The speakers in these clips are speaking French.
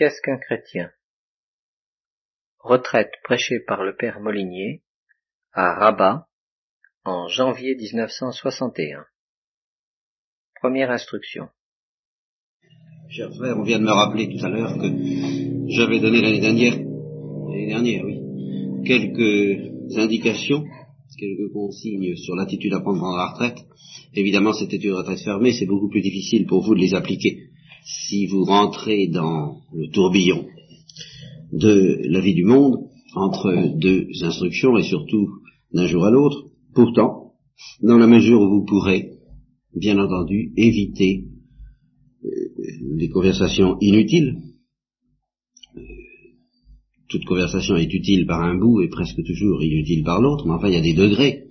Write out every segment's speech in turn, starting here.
Qu'est-ce qu'un chrétien? Retraite prêchée par le père Molinier à Rabat en janvier 1961. Première instruction. Cher frère, on vient de me rappeler tout à l'heure que j'avais donné l'année dernière, l'année dernière, oui, quelques indications, quelques consignes sur l'attitude à prendre pendant la retraite. Évidemment, c'était une retraite fermée, c'est beaucoup plus difficile pour vous de les appliquer si vous rentrez dans le tourbillon de la vie du monde, entre deux instructions et surtout d'un jour à l'autre, pourtant, dans la mesure où vous pourrez, bien entendu, éviter euh, les conversations inutiles, euh, toute conversation est utile par un bout et presque toujours inutile par l'autre, mais enfin il y a des degrés,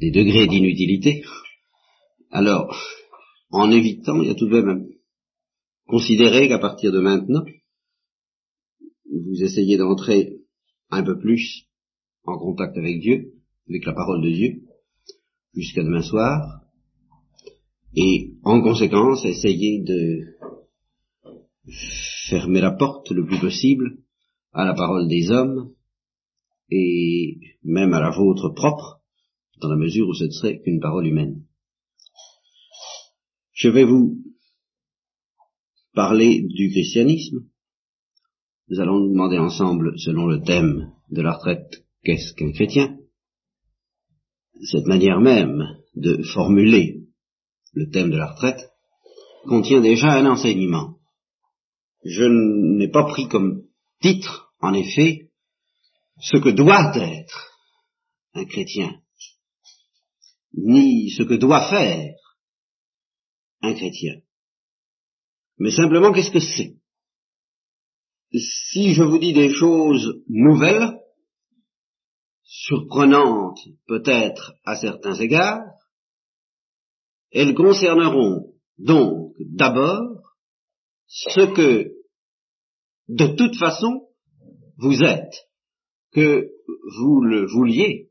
des degrés d'inutilité. Alors, en évitant, il y a tout de même Considérez qu'à partir de maintenant, vous essayez d'entrer un peu plus en contact avec Dieu, avec la parole de Dieu, jusqu'à demain soir, et en conséquence, essayez de fermer la porte le plus possible à la parole des hommes, et même à la vôtre propre, dans la mesure où ce ne serait qu'une parole humaine. Je vais vous parler du christianisme. Nous allons nous demander ensemble, selon le thème de la retraite, qu'est-ce qu'un chrétien? Cette manière même de formuler le thème de la retraite contient déjà un enseignement. Je n'ai pas pris comme titre, en effet, ce que doit être un chrétien, ni ce que doit faire un chrétien mais simplement qu'est-ce que c'est? Si je vous dis des choses nouvelles, surprenantes peut-être à certains égards, elles concerneront donc d'abord ce que de toute façon vous êtes, que vous le vouliez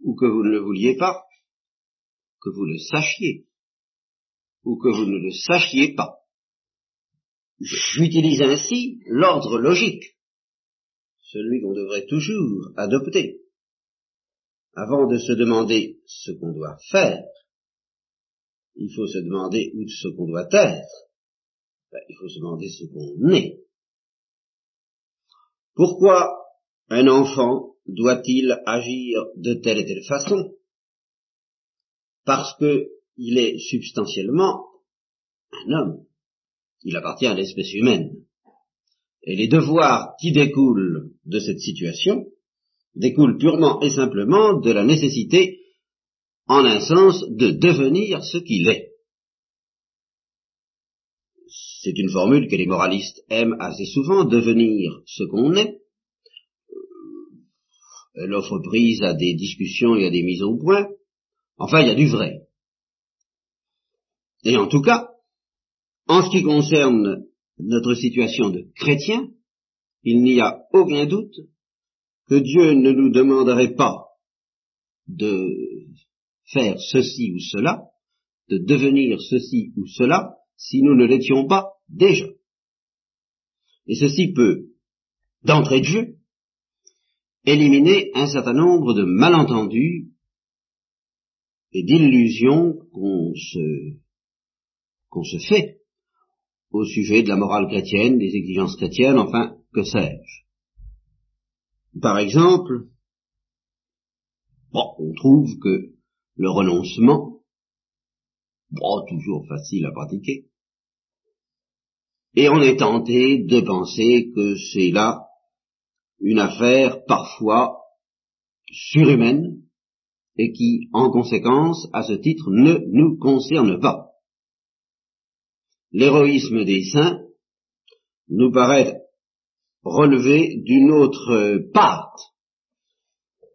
ou que vous ne le vouliez pas, que vous le sachiez ou que vous ne le sachiez pas. J'utilise ainsi l'ordre logique, celui qu'on devrait toujours adopter. Avant de se demander ce qu'on doit faire, il faut se demander où ce qu'on doit être. Ben, il faut se demander ce qu'on est. Pourquoi un enfant doit-il agir de telle et telle façon? Parce qu'il est substantiellement un homme il appartient à l'espèce humaine. Et les devoirs qui découlent de cette situation découlent purement et simplement de la nécessité, en un sens, de devenir ce qu'il est. C'est une formule que les moralistes aiment assez souvent, devenir ce qu'on est. Elle offre prise à des discussions et à des mises au point. Enfin, il y a du vrai. Et en tout cas, en ce qui concerne notre situation de chrétien, il n'y a aucun doute que Dieu ne nous demanderait pas de faire ceci ou cela, de devenir ceci ou cela, si nous ne l'étions pas déjà. Et ceci peut, d'entrée de jeu, éliminer un certain nombre de malentendus et d'illusions qu'on se, qu'on se fait au sujet de la morale chrétienne, des exigences chrétiennes, enfin, que sais-je. Par exemple, on trouve que le renoncement, bon, toujours facile à pratiquer, et on est tenté de penser que c'est là une affaire parfois surhumaine et qui, en conséquence, à ce titre, ne nous concerne pas l'héroïsme des saints nous paraît relever d'une autre part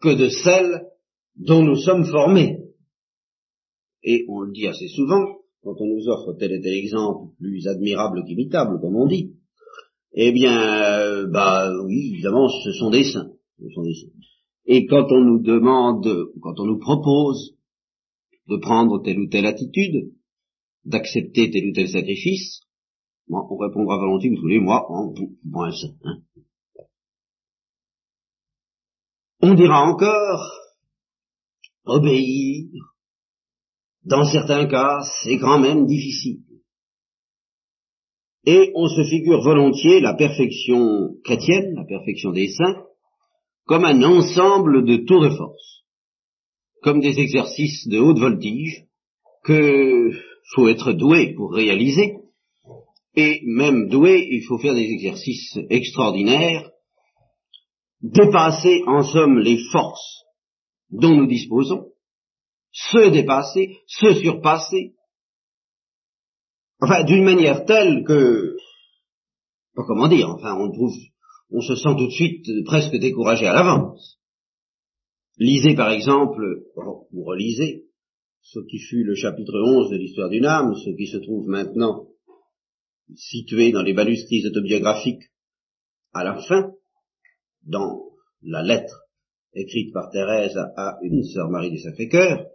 que de celle dont nous sommes formés. Et on le dit assez souvent, quand on nous offre tel et tel exemple plus admirable qu'imitable, comme on dit, eh bien, euh, bah oui, évidemment, ce sont des saints. Ce sont des saints. Et quand on nous demande, quand on nous propose de prendre telle ou telle attitude, d'accepter tel ou tel sacrifice, on répondra volontiers, vous voulez, moi, moins ça. Hein. On dira encore, obéir, dans certains cas, c'est quand même difficile. Et on se figure volontiers la perfection chrétienne, la perfection des saints, comme un ensemble de tours de force, comme des exercices de haute voltige que faut être doué pour réaliser, et même doué, il faut faire des exercices extraordinaires, dépasser en somme les forces dont nous disposons, se dépasser, se surpasser, enfin d'une manière telle que, pas comment dire, enfin on trouve, on se sent tout de suite presque découragé à l'avance. Lisez par exemple, ou relisez, ce qui fut le chapitre 11 de l'histoire d'une âme, ce qui se trouve maintenant situé dans les manuscrits autobiographiques à la fin, dans la lettre écrite par Thérèse à une sœur Marie du Sacré-Cœur,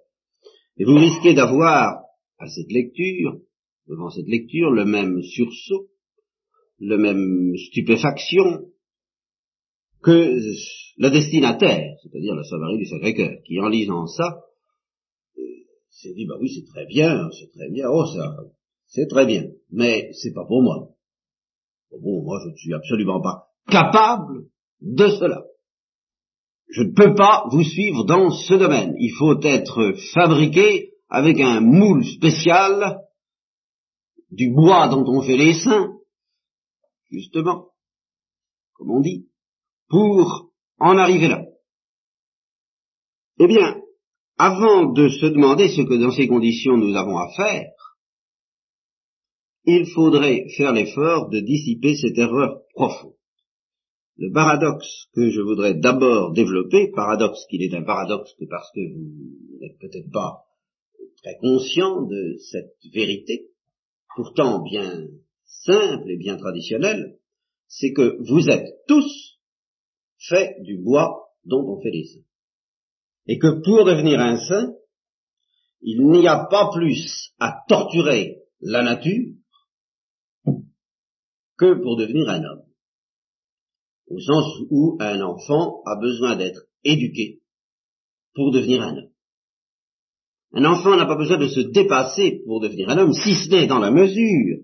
et vous risquez d'avoir à cette lecture, devant cette lecture, le même sursaut, le même stupéfaction que la destinataire, c'est-à-dire la sœur Marie du Sacré-Cœur, qui en lisant ça, s'est dit, bah oui, c'est très bien, c'est très bien, oh ça, c'est très bien, mais c'est pas pour moi. Bon, moi je ne suis absolument pas capable de cela. Je ne peux pas vous suivre dans ce domaine. Il faut être fabriqué avec un moule spécial du bois dont on fait les seins, justement, comme on dit, pour en arriver là. Eh bien, avant de se demander ce que dans ces conditions nous avons à faire, il faudrait faire l'effort de dissiper cette erreur profonde. Le paradoxe que je voudrais d'abord développer, paradoxe qui n'est un paradoxe que parce que vous n'êtes peut-être pas très conscient de cette vérité, pourtant bien simple et bien traditionnelle, c'est que vous êtes tous faits du bois dont on fait les saints. Et que pour devenir un saint, il n'y a pas plus à torturer la nature que pour devenir un homme. Au sens où un enfant a besoin d'être éduqué pour devenir un homme. Un enfant n'a pas besoin de se dépasser pour devenir un homme, si ce n'est dans la mesure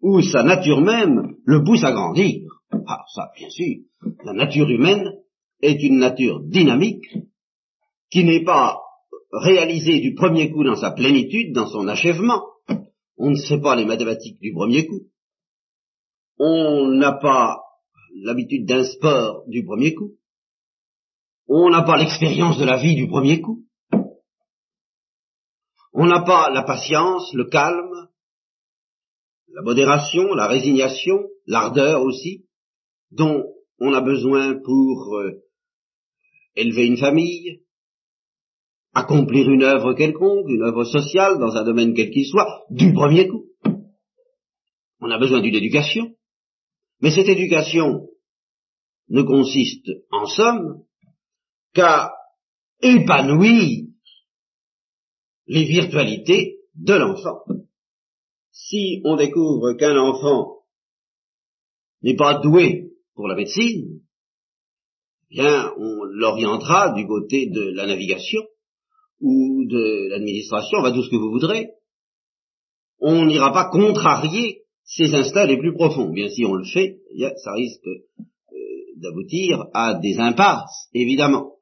où sa nature même le pousse à grandir. Ah, ça, bien sûr, la nature humaine est une nature dynamique qui n'est pas réalisée du premier coup dans sa plénitude, dans son achèvement. On ne sait pas les mathématiques du premier coup. On n'a pas l'habitude d'un sport du premier coup, on n'a pas l'expérience de la vie du premier coup, on n'a pas la patience, le calme, la modération, la résignation, l'ardeur aussi, dont on a besoin pour euh, élever une famille, accomplir une œuvre quelconque, une œuvre sociale dans un domaine quel qu'il soit, du premier coup. On a besoin d'une éducation. Mais cette éducation ne consiste en somme qu'à épanouir les virtualités de l'enfant. Si on découvre qu'un enfant n'est pas doué pour la médecine, eh bien on l'orientera du côté de la navigation ou de l'administration, va tout ce que vous voudrez. On n'ira pas contrarier ses instincts les plus profonds. Bien si on le fait, ça risque euh, d'aboutir à des impasses, évidemment.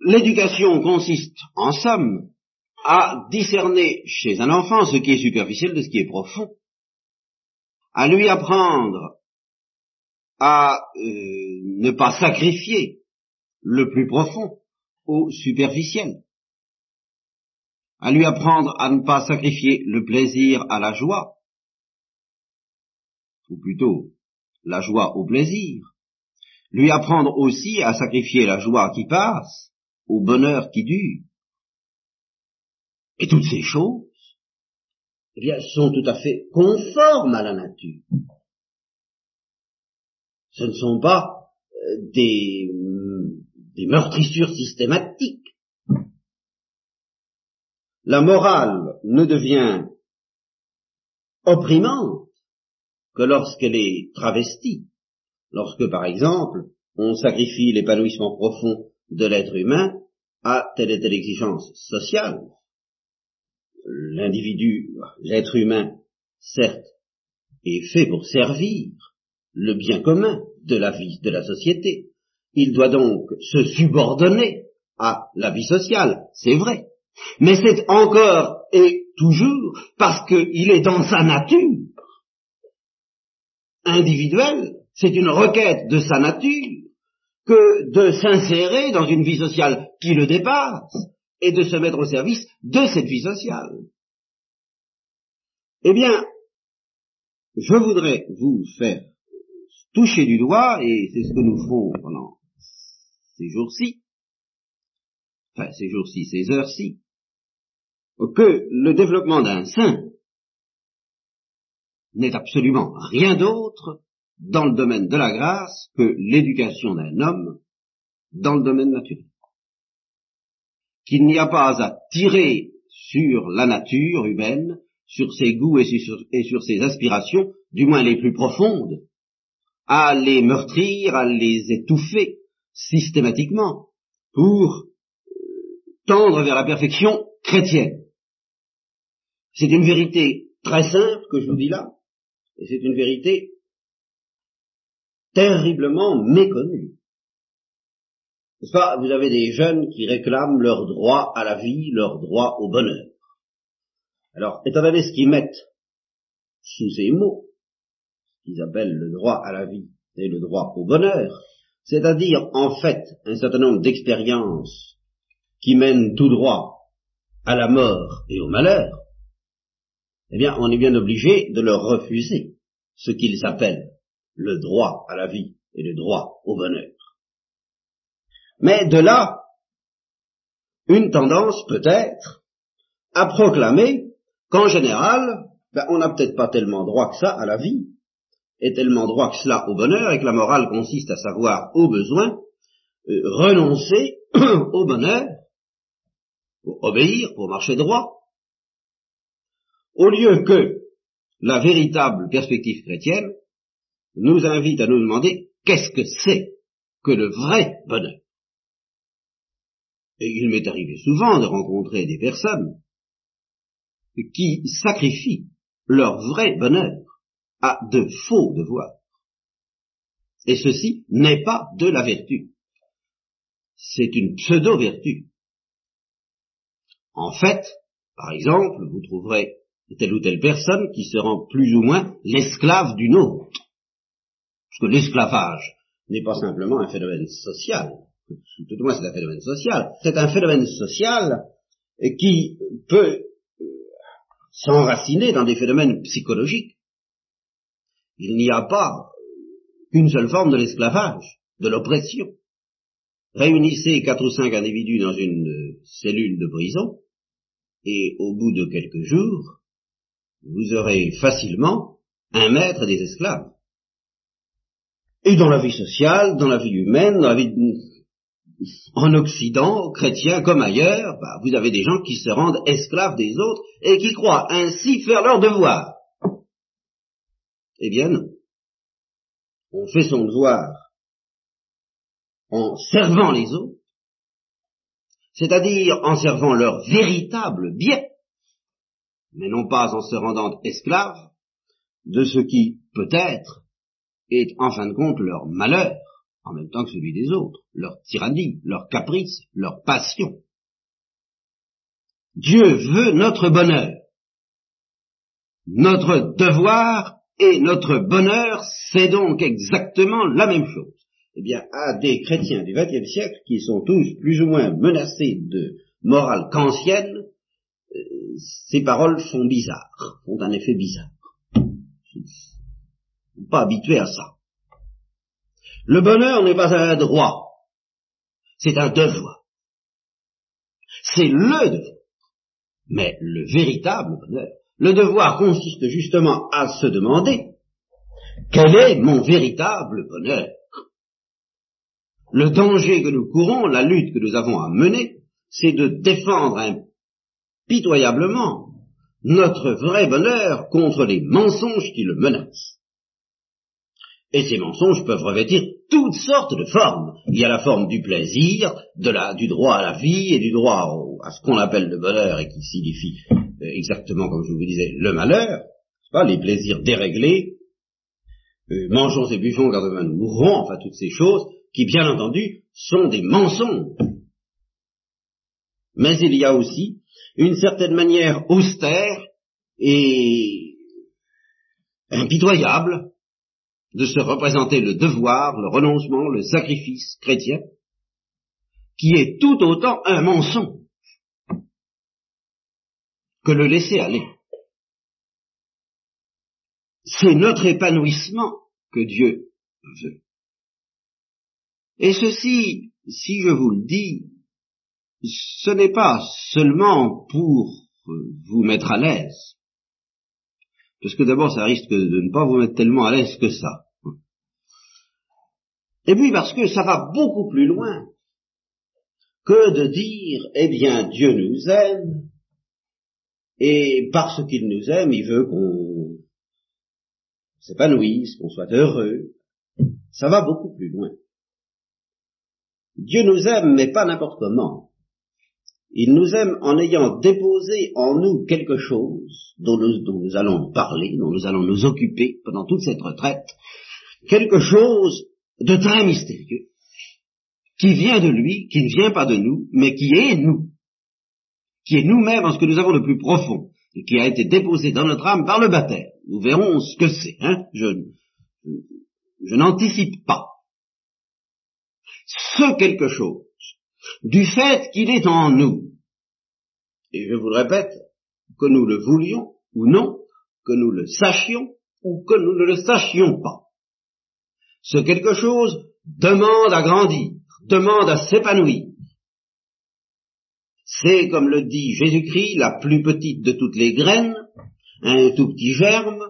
L'éducation consiste, en somme, à discerner chez un enfant ce qui est superficiel de ce qui est profond, à lui apprendre à euh, ne pas sacrifier le plus profond au superficiel, à lui apprendre à ne pas sacrifier le plaisir à la joie, ou plutôt la joie au plaisir, lui apprendre aussi à sacrifier la joie qui passe au bonheur qui dure. Et toutes ces choses, eh bien, sont tout à fait conformes à la nature. Ce ne sont pas euh, des, des meurtrissures systématiques. La morale ne devient opprimante que lorsqu'elle est travestie. Lorsque, par exemple, on sacrifie l'épanouissement profond de l'être humain à telle et telle exigence sociale. L'individu, l'être humain, certes, est fait pour servir le bien commun de la vie, de la société. Il doit donc se subordonner à la vie sociale, c'est vrai. Mais c'est encore et toujours parce qu'il est dans sa nature individuelle, c'est une requête de sa nature que de s'insérer dans une vie sociale qui le dépasse et de se mettre au service de cette vie sociale. Eh bien, je voudrais vous faire toucher du doigt, et c'est ce que nous ferons pendant ces jours-ci, enfin ces jours-ci, ces heures-ci, que le développement d'un saint n'est absolument rien d'autre dans le domaine de la grâce que l'éducation d'un homme dans le domaine naturel. Qu'il n'y a pas à tirer sur la nature humaine, sur ses goûts et sur, et sur ses aspirations, du moins les plus profondes, à les meurtrir, à les étouffer systématiquement pour tendre vers la perfection chrétienne. C'est une vérité très simple que je vous dis là, et c'est une vérité terriblement méconnue. N'est-ce pas? Vous avez des jeunes qui réclament leur droit à la vie, leur droit au bonheur. Alors, étant donné ce qu'ils mettent sous ces mots, ce qu'ils appellent le droit à la vie et le droit au bonheur, c'est-à-dire en fait un certain nombre d'expériences qui mènent tout droit à la mort et au malheur, eh bien, on est bien obligé de leur refuser ce qu'ils appellent le droit à la vie et le droit au bonheur. Mais de là, une tendance peut-être à proclamer qu'en général, ben, on n'a peut-être pas tellement droit que ça à la vie, et tellement droit que cela au bonheur, et que la morale consiste à savoir au besoin, euh, renoncer au bonheur, pour obéir, pour marcher droit, au lieu que la véritable perspective chrétienne nous invite à nous demander qu'est-ce que c'est que le vrai bonheur. Et il m'est arrivé souvent de rencontrer des personnes qui sacrifient leur vrai bonheur à de faux devoirs. Et ceci n'est pas de la vertu. C'est une pseudo-vertu. En fait, par exemple, vous trouverez telle ou telle personne qui se rend plus ou moins l'esclave d'une autre. Parce que l'esclavage n'est pas simplement un phénomène social, tout au moins c'est un phénomène social, c'est un phénomène social qui peut s'enraciner dans des phénomènes psychologiques. Il n'y a pas qu'une seule forme de l'esclavage, de l'oppression. Réunissez quatre ou cinq individus dans une cellule de prison, et au bout de quelques jours, vous aurez facilement un maître des esclaves. Et dans la vie sociale, dans la vie humaine, dans la vie en Occident, chrétien comme ailleurs, bah, vous avez des gens qui se rendent esclaves des autres et qui croient ainsi faire leur devoir. Eh bien non. On fait son devoir en servant les autres, c'est-à-dire en servant leur véritable bien, mais non pas en se rendant esclaves de ce qui, peut-être, est en fin de compte leur malheur, en même temps que celui des autres, leur tyrannie, leur caprice, leur passion. Dieu veut notre bonheur. Notre devoir et notre bonheur, c'est donc exactement la même chose. Eh bien, à des chrétiens du XXe siècle, qui sont tous plus ou moins menacés de morale kantienne, ces paroles font bizarre, font un effet bizarre. Pas habitué à ça. Le bonheur n'est pas un droit, c'est un devoir. C'est le devoir. Mais le véritable bonheur, le devoir consiste justement à se demander quel est mon véritable bonheur? Le danger que nous courons, la lutte que nous avons à mener, c'est de défendre un pitoyablement notre vrai bonheur contre les mensonges qui le menacent. Et ces mensonges peuvent revêtir toutes sortes de formes. Il y a la forme du plaisir, du droit à la vie et du droit à ce qu'on appelle le bonheur et qui signifie exactement comme je vous disais le malheur, les plaisirs déréglés, euh, mangeons et buvons car demain nous mourrons, enfin toutes ces choses qui bien entendu sont des mensonges. Mais il y a aussi une certaine manière austère et impitoyable de se représenter le devoir, le renoncement, le sacrifice chrétien, qui est tout autant un mensonge que le laisser aller. C'est notre épanouissement que Dieu veut. Et ceci, si je vous le dis, ce n'est pas seulement pour vous mettre à l'aise, parce que d'abord ça risque de ne pas vous mettre tellement à l'aise que ça. Et puis parce que ça va beaucoup plus loin que de dire, eh bien, Dieu nous aime, et parce qu'il nous aime, il veut qu'on s'épanouisse, qu'on soit heureux. Ça va beaucoup plus loin. Dieu nous aime, mais pas n'importe comment. Il nous aime en ayant déposé en nous quelque chose dont nous, allons parler, dont nous allons nous occuper pendant toute cette retraite, quelque chose de très mystérieux, qui vient de lui, qui ne vient pas de nous, mais qui est nous, qui est nous-mêmes en ce que nous avons de plus profond, et qui a été déposé dans notre âme par le baptême. Nous verrons ce que c'est. Hein je, je n'anticipe pas ce quelque chose, du fait qu'il est en nous, et je vous le répète, que nous le voulions ou non, que nous le sachions ou que nous ne le sachions pas. Ce quelque chose demande à grandir, demande à s'épanouir. C'est, comme le dit Jésus-Christ, la plus petite de toutes les graines, un tout petit germe,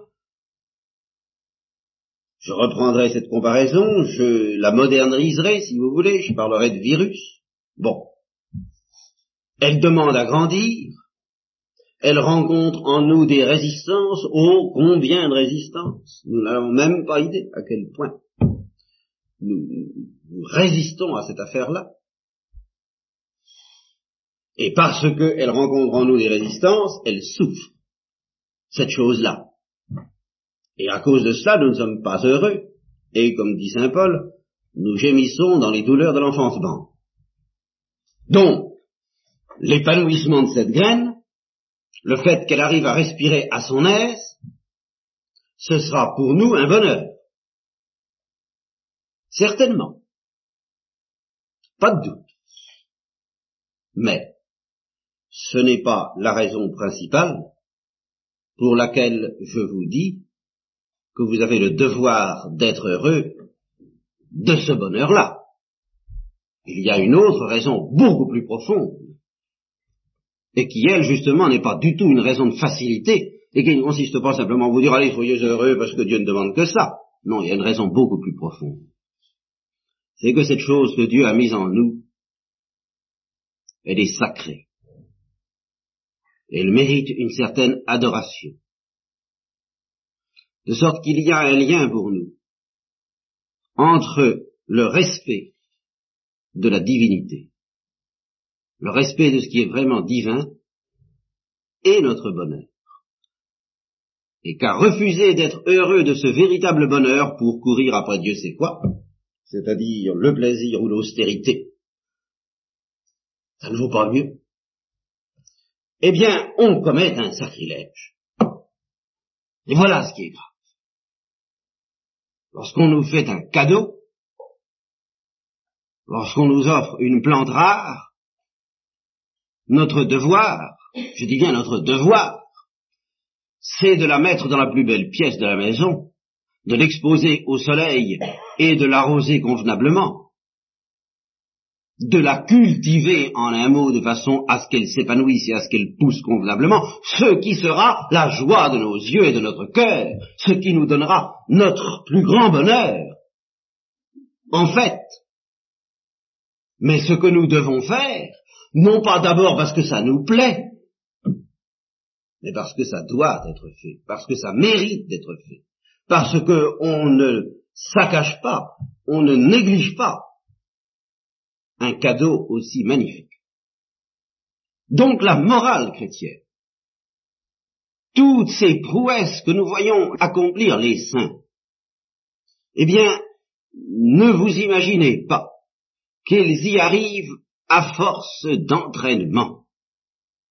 je reprendrai cette comparaison, je la moderniserai si vous voulez, je parlerai de virus. Bon. Elle demande à grandir, elle rencontre en nous des résistances, oh combien de résistances Nous n'avons même pas idée à quel point nous, résistons à cette affaire-là. Et parce qu'elle rencontre en nous des résistances, elle souffre cette chose-là. Et à cause de cela, nous ne sommes pas heureux. Et comme dit Saint Paul, nous gémissons dans les douleurs de l'enfancement. Donc, l'épanouissement de cette graine, le fait qu'elle arrive à respirer à son aise, ce sera pour nous un bonheur. Certainement. Pas de doute. Mais, ce n'est pas la raison principale pour laquelle je vous dis que vous avez le devoir d'être heureux de ce bonheur-là. Il y a une autre raison beaucoup plus profonde, et qui, elle, justement, n'est pas du tout une raison de facilité, et qui ne consiste pas simplement à vous dire, allez, soyez heureux parce que Dieu ne demande que ça. Non, il y a une raison beaucoup plus profonde. C'est que cette chose que Dieu a mise en nous, elle est sacrée. Elle mérite une certaine adoration de sorte qu'il y a un lien pour nous entre le respect de la divinité, le respect de ce qui est vraiment divin, et notre bonheur. Et qu'à refuser d'être heureux de ce véritable bonheur pour courir après Dieu c'est quoi, c'est-à-dire le plaisir ou l'austérité, ça ne vaut pas mieux. Eh bien, on commet un sacrilège. Et voilà ce qui est grave lorsqu'on nous fait un cadeau, lorsqu'on nous offre une plante rare, notre devoir, je dis bien notre devoir, c'est de la mettre dans la plus belle pièce de la maison, de l'exposer au soleil et de l'arroser convenablement, de la cultiver en un mot de façon à ce qu'elle s'épanouisse et à ce qu'elle pousse convenablement, ce qui sera la joie de nos yeux et de notre cœur, ce qui nous donnera notre plus grand bonheur. En fait, mais ce que nous devons faire, non pas d'abord parce que ça nous plaît, mais parce que ça doit être fait, parce que ça mérite d'être fait, parce que on ne saccage pas, on ne néglige pas un cadeau aussi magnifique. Donc la morale chrétienne, toutes ces prouesses que nous voyons accomplir les saints, eh bien, ne vous imaginez pas qu'ils y arrivent à force d'entraînement,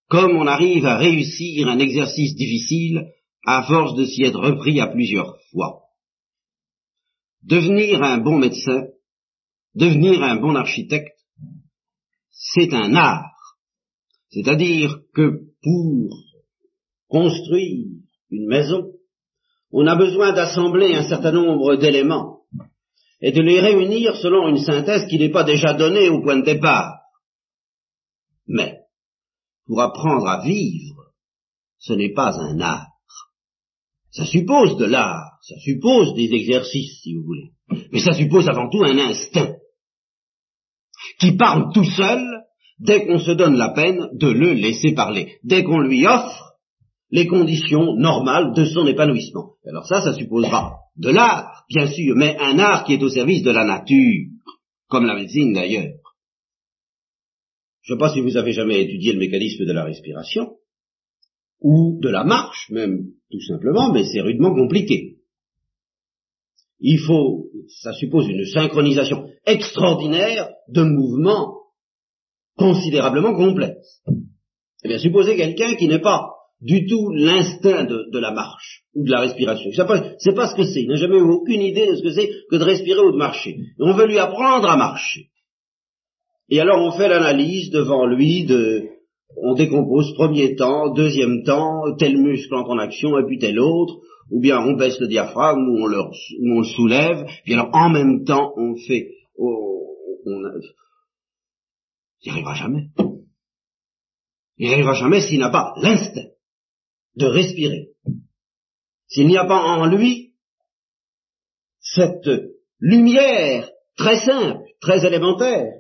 comme on arrive à réussir un exercice difficile à force de s'y être repris à plusieurs fois. Devenir un bon médecin, devenir un bon architecte, c'est un art. C'est-à-dire que pour construire une maison, on a besoin d'assembler un certain nombre d'éléments et de les réunir selon une synthèse qui n'est pas déjà donnée au point de départ. Mais, pour apprendre à vivre, ce n'est pas un art. Ça suppose de l'art, ça suppose des exercices, si vous voulez. Mais ça suppose avant tout un instinct qui parle tout seul dès qu'on se donne la peine de le laisser parler, dès qu'on lui offre les conditions normales de son épanouissement. Alors ça, ça supposera de l'art, bien sûr, mais un art qui est au service de la nature, comme la médecine d'ailleurs. Je ne sais pas si vous avez jamais étudié le mécanisme de la respiration, ou de la marche même, tout simplement, mais c'est rudement compliqué. Il faut, ça suppose une synchronisation extraordinaire de mouvements considérablement complexes. Eh bien, supposez quelqu'un qui n'est pas du tout l'instinct de, la marche ou de la respiration. C'est pas, pas ce que c'est. Il n'a jamais eu aucune idée de ce que c'est que de respirer ou de marcher. on veut lui apprendre à marcher. Et alors on fait l'analyse devant lui de, on décompose premier temps, deuxième temps, tel muscle entre en action et puis tel autre, ou bien on baisse le diaphragme ou on le, on le soulève, puis alors en même temps on fait, on, on, n'y arrivera jamais. Il n'y arrivera jamais s'il n'a pas l'instinct de respirer. S'il n'y a pas en lui cette lumière très simple, très élémentaire,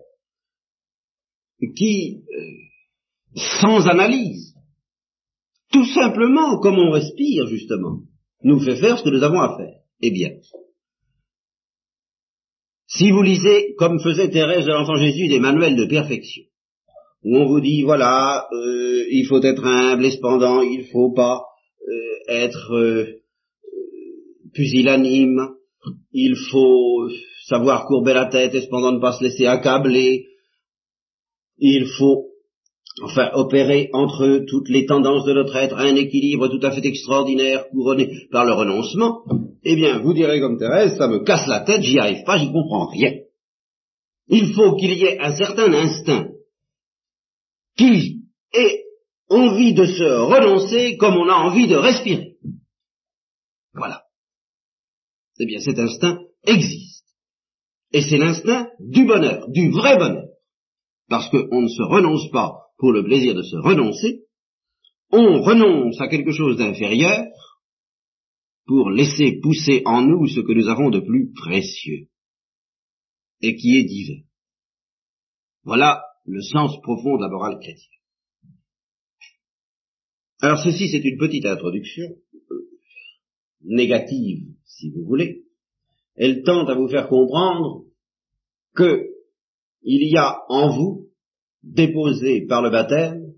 qui, euh, sans analyse, tout simplement comme on respire justement, nous fait faire ce que nous avons à faire. Eh bien, si vous lisez, comme faisait Thérèse de l'Enfant Jésus, des manuels de perfection, où on vous dit voilà, euh, il faut être humble et cependant il faut pas euh, être euh, pusillanime, il faut savoir courber la tête et cependant ne pas se laisser accabler, il faut enfin opérer entre toutes les tendances de notre être un équilibre tout à fait extraordinaire couronné par le renoncement, eh bien vous direz comme Thérèse, ça me casse la tête, j'y arrive pas, j'y comprends rien. Il faut qu'il y ait un certain instinct qui ait envie de se renoncer comme on a envie de respirer. Voilà. Eh bien, cet instinct existe. Et c'est l'instinct du bonheur, du vrai bonheur. Parce qu'on ne se renonce pas pour le plaisir de se renoncer, on renonce à quelque chose d'inférieur pour laisser pousser en nous ce que nous avons de plus précieux et qui est divin. Voilà le sens profond de la morale chrétienne. Alors ceci, c'est une petite introduction, euh, négative, si vous voulez. Elle tente à vous faire comprendre que il y a en vous, déposé par le baptême,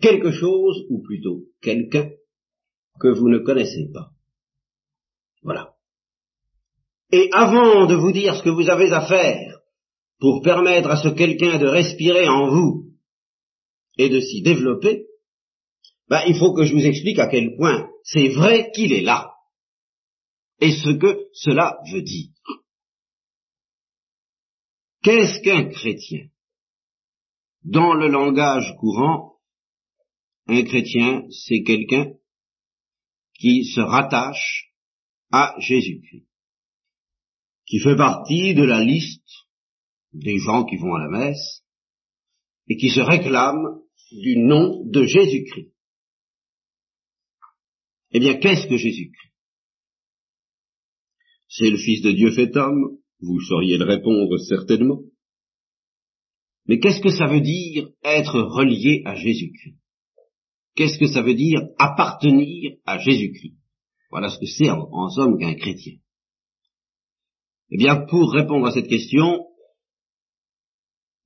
quelque chose, ou plutôt quelqu'un, que vous ne connaissez pas. Voilà. Et avant de vous dire ce que vous avez à faire pour permettre à ce quelqu'un de respirer en vous et de s'y développer, ben, il faut que je vous explique à quel point c'est vrai qu'il est là et ce que cela veut dire. Qu'est-ce qu'un chrétien? Dans le langage courant, un chrétien, c'est quelqu'un qui se rattache à Jésus-Christ, qui fait partie de la liste des gens qui vont à la messe et qui se réclament du nom de Jésus-Christ. Eh bien, qu'est-ce que Jésus-Christ? C'est le Fils de Dieu fait homme, vous sauriez le répondre certainement. Mais qu'est-ce que ça veut dire être relié à Jésus-Christ? Qu'est-ce que ça veut dire appartenir à Jésus-Christ? Voilà ce que c'est en, somme qu'un chrétien. Eh bien, pour répondre à cette question,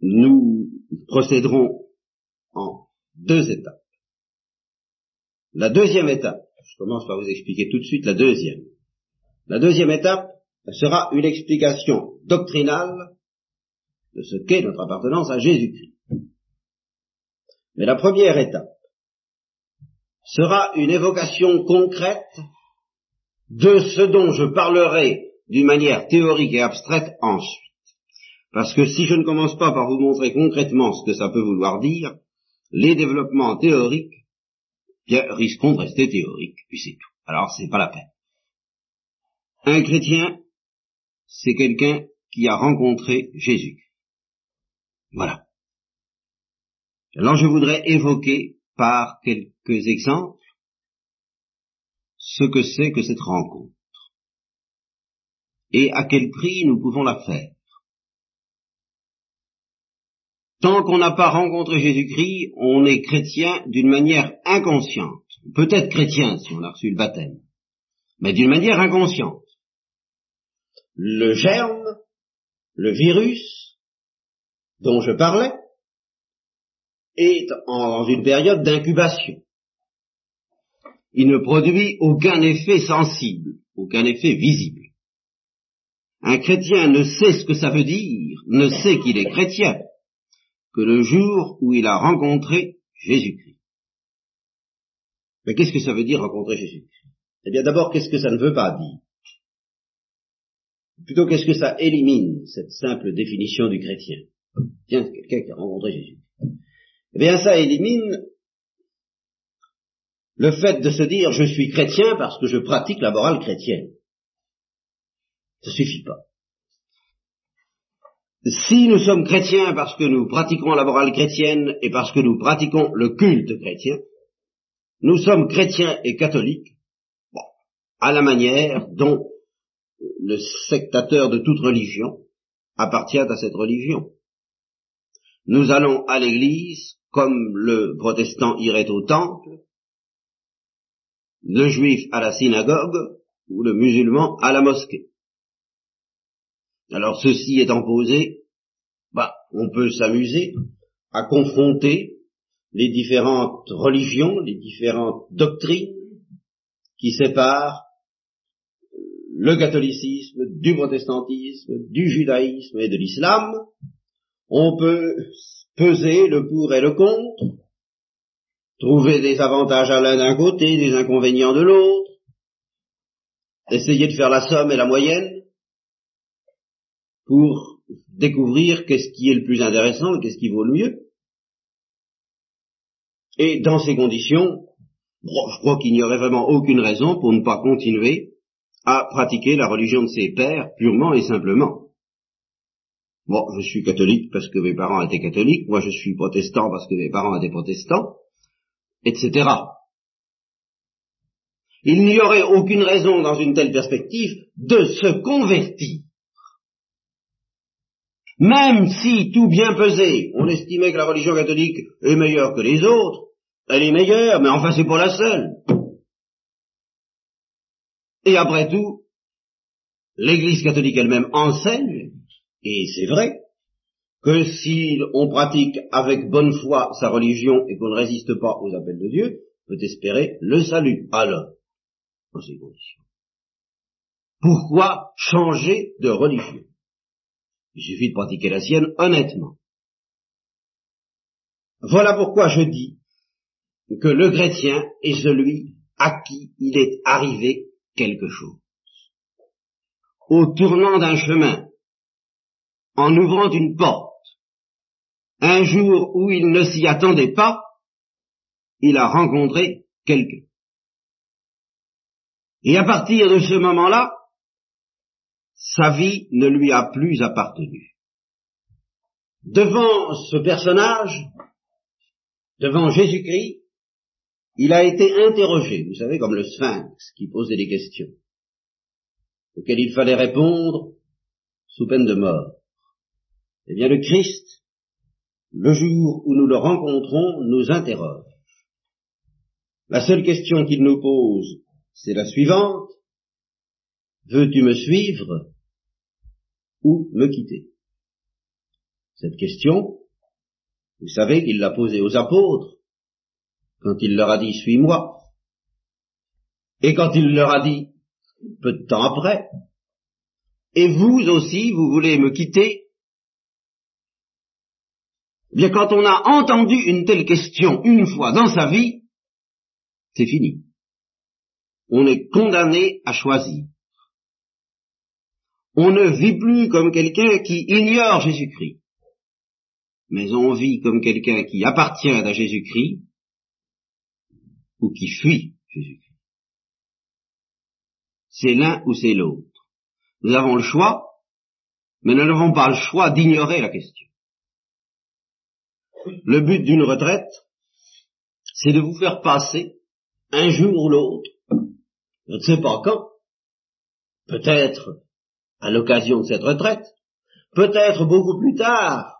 nous procéderons en deux étapes. La deuxième étape, je commence par vous expliquer tout de suite la deuxième. La deuxième étape sera une explication doctrinale de ce qu'est notre appartenance à Jésus-Christ. Mais la première étape sera une évocation concrète de ce dont je parlerai d'une manière théorique et abstraite ensuite. Parce que si je ne commence pas par vous montrer concrètement ce que ça peut vouloir dire, les développements théoriques bien, risquons de rester théoriques, puis c'est tout. Alors c'est pas la peine. Un chrétien, c'est quelqu'un qui a rencontré Jésus. Voilà. Alors je voudrais évoquer par quelques exemples ce que c'est que cette rencontre et à quel prix nous pouvons la faire. Tant qu'on n'a pas rencontré Jésus-Christ, on est chrétien d'une manière inconsciente. Peut-être chrétien si on a reçu le baptême, mais d'une manière inconsciente. Le germe, le virus dont je parlais, est en, dans une période d'incubation. Il ne produit aucun effet sensible, aucun effet visible. Un chrétien ne sait ce que ça veut dire, ne sait qu'il est chrétien, que le jour où il a rencontré Jésus-Christ. Mais qu'est-ce que ça veut dire rencontrer Jésus-Christ? Eh bien d'abord, qu'est-ce que ça ne veut pas dire? Plutôt, qu'est-ce que ça élimine, cette simple définition du chrétien? Tiens, quelqu'un qui a rencontré Jésus. Eh bien ça élimine le fait de se dire je suis chrétien parce que je pratique la morale chrétienne. Ça suffit pas. Si nous sommes chrétiens parce que nous pratiquons la morale chrétienne et parce que nous pratiquons le culte chrétien, nous sommes chrétiens et catholiques, à la manière dont le sectateur de toute religion appartient à cette religion. Nous allons à l'église comme le protestant irait au temple, le juif à la synagogue ou le musulman à la mosquée. Alors ceci étant posé, bah, on peut s'amuser à confronter les différentes religions, les différentes doctrines qui séparent le catholicisme du protestantisme, du judaïsme et de l'islam. On peut peser le pour et le contre, trouver des avantages à l'un d'un côté, des inconvénients de l'autre, essayer de faire la somme et la moyenne, pour découvrir qu'est-ce qui est le plus intéressant qu'est-ce qui vaut le mieux. Et dans ces conditions, je crois qu'il n'y aurait vraiment aucune raison pour ne pas continuer à pratiquer la religion de ses pères purement et simplement. Bon, je suis catholique parce que mes parents étaient catholiques, moi je suis protestant parce que mes parents étaient protestants, etc. Il n'y aurait aucune raison dans une telle perspective de se convertir même si, tout bien pesé, on estimait que la religion catholique est meilleure que les autres, elle est meilleure, mais enfin c'est pas la seule. Et après tout, l'Église catholique elle-même enseigne, et c'est vrai, que si on pratique avec bonne foi sa religion et qu'on ne résiste pas aux appels de Dieu, peut espérer le salut. Alors, dans ces conditions. Pourquoi changer de religion? Il suffit de pratiquer la sienne honnêtement. Voilà pourquoi je dis que le chrétien est celui à qui il est arrivé quelque chose. Au tournant d'un chemin, en ouvrant une porte, un jour où il ne s'y attendait pas, il a rencontré quelqu'un. Et à partir de ce moment-là, sa vie ne lui a plus appartenu. Devant ce personnage, devant Jésus-Christ, il a été interrogé, vous savez, comme le sphinx qui posait des questions, auxquelles il fallait répondre sous peine de mort. Eh bien, le Christ, le jour où nous le rencontrons, nous interroge. La seule question qu'il nous pose, c'est la suivante. Veux-tu me suivre ou me quitter? Cette question, vous savez qu'il l'a posée aux apôtres quand il leur a dit suis-moi. Et quand il leur a dit, peu de temps après, et vous aussi, vous voulez me quitter? Eh Bien, quand on a entendu une telle question une fois dans sa vie, c'est fini. On est condamné à choisir. On ne vit plus comme quelqu'un qui ignore Jésus-Christ, mais on vit comme quelqu'un qui appartient à Jésus-Christ ou qui fuit Jésus-Christ. C'est l'un ou c'est l'autre. Nous avons le choix, mais nous n'avons pas le choix d'ignorer la question. Le but d'une retraite, c'est de vous faire passer un jour ou l'autre, je ne sais pas quand, peut-être à l'occasion de cette retraite, peut-être beaucoup plus tard,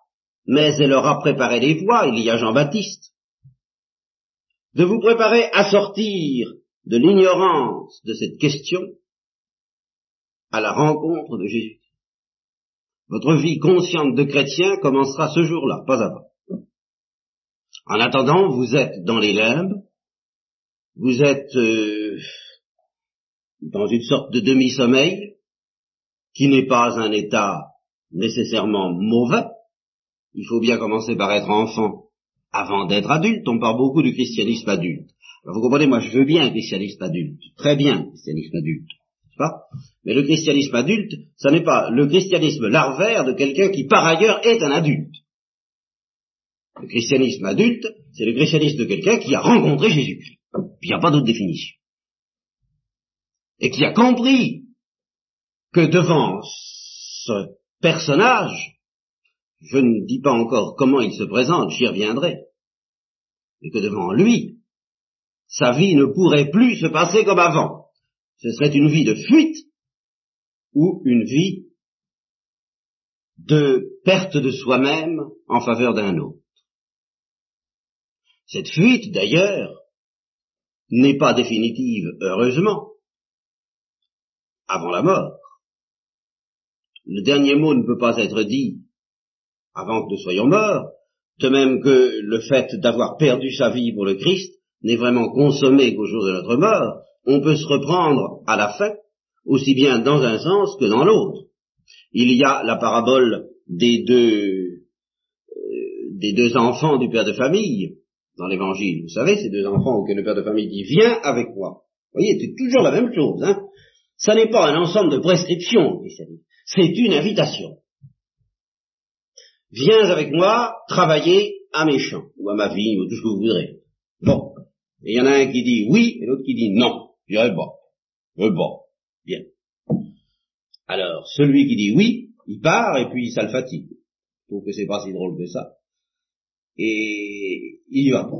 mais elle aura préparé les voies, il y a Jean-Baptiste, de vous préparer à sortir de l'ignorance de cette question à la rencontre de Jésus. Votre vie consciente de chrétien commencera ce jour-là, pas avant. En attendant, vous êtes dans les limbes, vous êtes euh, dans une sorte de demi-sommeil, qui n'est pas un état nécessairement mauvais. Il faut bien commencer par être enfant avant d'être adulte. On parle beaucoup du christianisme adulte. Alors vous comprenez, moi je veux bien un christianisme adulte, très bien un christianisme adulte. Pas? Mais le christianisme adulte, ce n'est pas le christianisme larvaire de quelqu'un qui par ailleurs est un adulte. Le christianisme adulte, c'est le christianisme de quelqu'un qui a rencontré Jésus-Christ. Il n'y a pas d'autre définition. Et qui a compris que devant ce personnage, je ne dis pas encore comment il se présente, j'y reviendrai, mais que devant lui, sa vie ne pourrait plus se passer comme avant. Ce serait une vie de fuite ou une vie de perte de soi-même en faveur d'un autre. Cette fuite, d'ailleurs, n'est pas définitive, heureusement, avant la mort. Le dernier mot ne peut pas être dit avant que nous soyons morts, de même que le fait d'avoir perdu sa vie pour le Christ n'est vraiment consommé qu'au jour de notre mort, on peut se reprendre à la fin, aussi bien dans un sens que dans l'autre. Il y a la parabole des deux, euh, des deux enfants du père de famille dans l'évangile. Vous savez, ces deux enfants auxquels le père de famille dit viens avec moi. Vous voyez, c'est toujours la même chose. Hein Ça n'est pas un ensemble de prescriptions, c'est une invitation. Viens avec moi travailler à mes champs, ou à ma vie, ou tout ce que vous voudrez. Bon. Et il y en a un qui dit oui, et l'autre qui dit non. Je dirais bon. Euh, bon. Bien. Alors, celui qui dit oui, il part, et puis ça le fatigue. Je trouve que c'est pas si drôle que ça. Et il y va.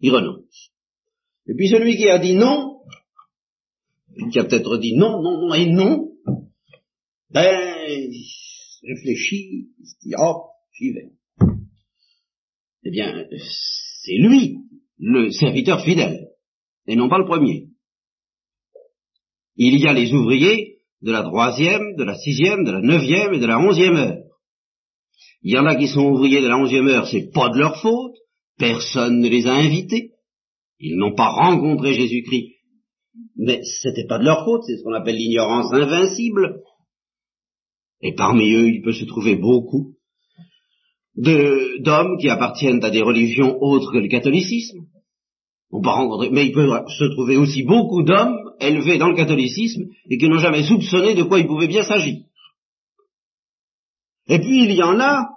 Il renonce. Et puis celui qui a dit non, qui a peut-être dit non, non, non et non, ben, réfléchit, il se dit, oh, j'y vais. Eh bien, c'est lui, le serviteur fidèle, et non pas le premier. Il y a les ouvriers de la troisième, de la sixième, de la neuvième et de la onzième heure. Il y en a qui sont ouvriers de la onzième heure, c'est pas de leur faute, personne ne les a invités, ils n'ont pas rencontré Jésus-Christ, mais c'était pas de leur faute, c'est ce qu'on appelle l'ignorance invincible. Et parmi eux, il peut se trouver beaucoup d'hommes qui appartiennent à des religions autres que le catholicisme. Mais il peut se trouver aussi beaucoup d'hommes élevés dans le catholicisme et qui n'ont jamais soupçonné de quoi il pouvait bien s'agir. Et puis il y en a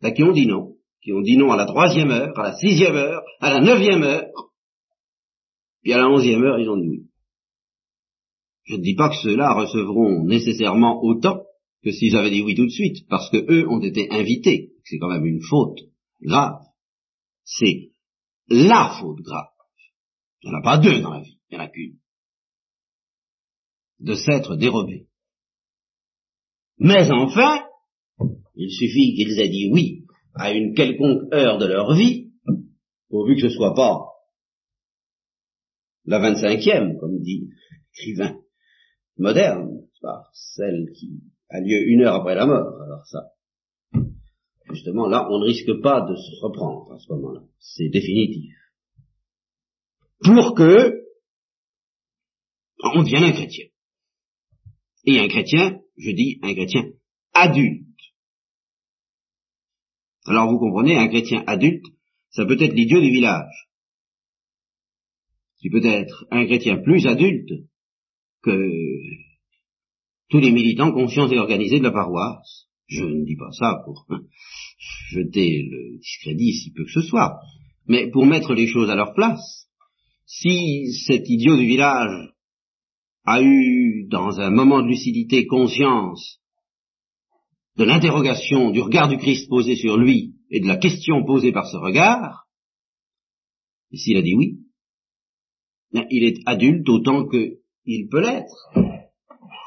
ben, qui ont dit non, qui ont dit non à la troisième heure, à la sixième heure, à la neuvième heure, puis à la onzième heure, ils ont dit oui. Je ne dis pas que ceux-là recevront nécessairement autant que s'ils avaient dit oui tout de suite, parce que eux ont été invités. C'est quand même une faute grave. C'est la faute grave. Il n'y en a pas deux dans la vie, il n'y en a qu'une. De s'être dérobé. Mais enfin, il suffit qu'ils aient dit oui à une quelconque heure de leur vie pourvu que ce soit pas la 25e, comme dit l'écrivain moderne, celle qui a lieu une heure après la mort. Alors ça, justement, là, on ne risque pas de se reprendre à ce moment-là. C'est définitif. Pour que on devienne un chrétien. Et un chrétien, je dis un chrétien adulte. Alors vous comprenez, un chrétien adulte, ça peut être l'idiot du village. C'est peut-être un chrétien plus adulte que tous les militants conscients et organisés de la paroisse. Je ne dis pas ça pour jeter le discrédit si peu que ce soit, mais pour mettre les choses à leur place. Si cet idiot du village a eu, dans un moment de lucidité, conscience de l'interrogation, du regard du Christ posé sur lui et de la question posée par ce regard, et s'il a dit oui, il est adulte autant qu'il peut l'être.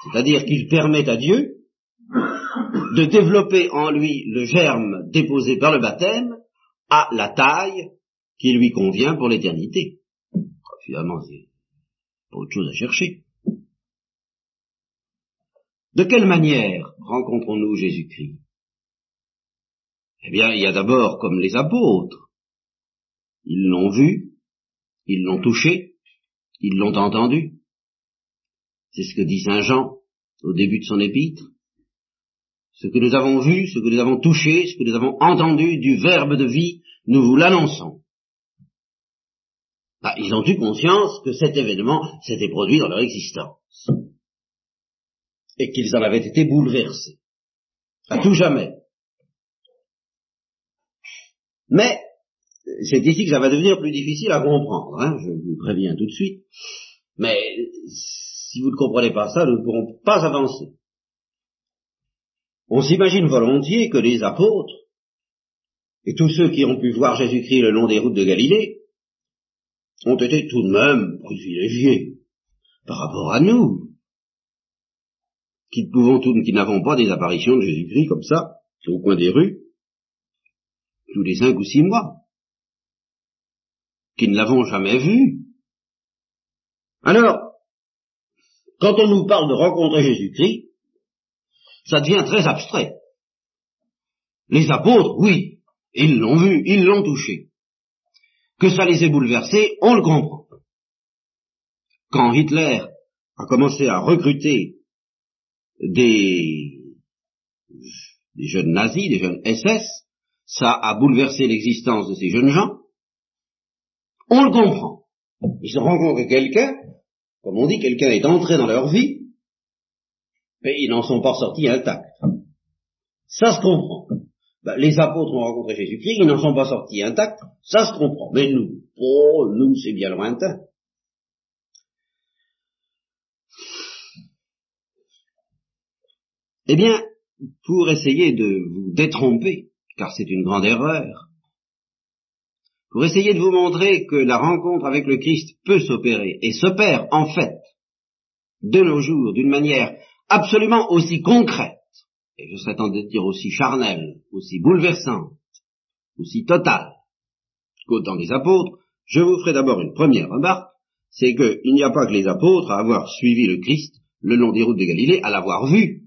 C'est-à-dire qu'il permet à Dieu de développer en lui le germe déposé par le baptême à la taille qui lui convient pour l'éternité. Finalement, c'est pas autre chose à chercher. De quelle manière rencontrons-nous Jésus-Christ? Eh bien, il y a d'abord comme les apôtres. Ils l'ont vu, ils l'ont touché, ils l'ont entendu. C'est ce que dit Saint Jean au début de son épître. Ce que nous avons vu, ce que nous avons touché, ce que nous avons entendu du Verbe de vie, nous vous l'annonçons. Bah, ils ont eu conscience que cet événement s'était produit dans leur existence et qu'ils en avaient été bouleversés, à tout jamais. Mais c'est ici que ça va devenir plus difficile à comprendre, hein, je vous préviens tout de suite. Mais si vous ne comprenez pas ça, nous ne pourrons pas avancer. On s'imagine volontiers que les apôtres et tous ceux qui ont pu voir Jésus-Christ le long des routes de Galilée ont été tout de même privilégiés par rapport à nous, qui qui n'avons pas des apparitions de Jésus-Christ comme ça, au coin des rues, tous les cinq ou six mois, qui ne l'avons jamais vu. Alors, quand on nous parle de rencontrer Jésus-Christ, ça devient très abstrait. Les apôtres, oui, ils l'ont vu, ils l'ont touché. Que ça les ait bouleversés, on le comprend. Quand Hitler a commencé à recruter des, jeunes nazis, des jeunes SS, ça a bouleversé l'existence de ces jeunes gens, on le comprend. Ils se rencontrent quelqu'un, comme on dit, quelqu'un est entré dans leur vie, mais ils n'en sont pas sortis intacts. Ça se comprend. Ben, les apôtres ont rencontré Jésus-Christ, ils n'en sont pas sortis intacts, ça se comprend. Mais nous, oh, nous, c'est bien lointain. Eh bien, pour essayer de vous détromper, car c'est une grande erreur, pour essayer de vous montrer que la rencontre avec le Christ peut s'opérer, et s'opère en fait, de nos jours, d'une manière absolument aussi concrète, et je serais tenté de dire aussi charnelle, aussi bouleversante, aussi totale, qu'autant les apôtres, je vous ferai d'abord une première remarque, c'est qu'il n'y a pas que les apôtres à avoir suivi le Christ le long des routes de Galilée, à l'avoir vu,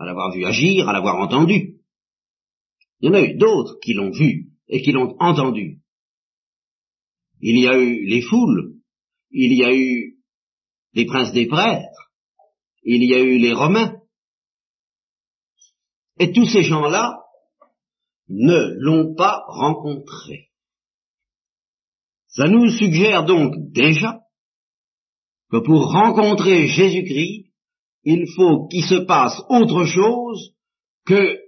à l'avoir vu agir, à l'avoir entendu. Il y en a eu d'autres qui l'ont vu et qui l'ont entendu. Il y a eu les foules, il y a eu les princes des prêtres, il y a eu les Romains. Et tous ces gens-là ne l'ont pas rencontré. Ça nous suggère donc déjà que pour rencontrer Jésus-Christ, il faut qu'il se passe autre chose que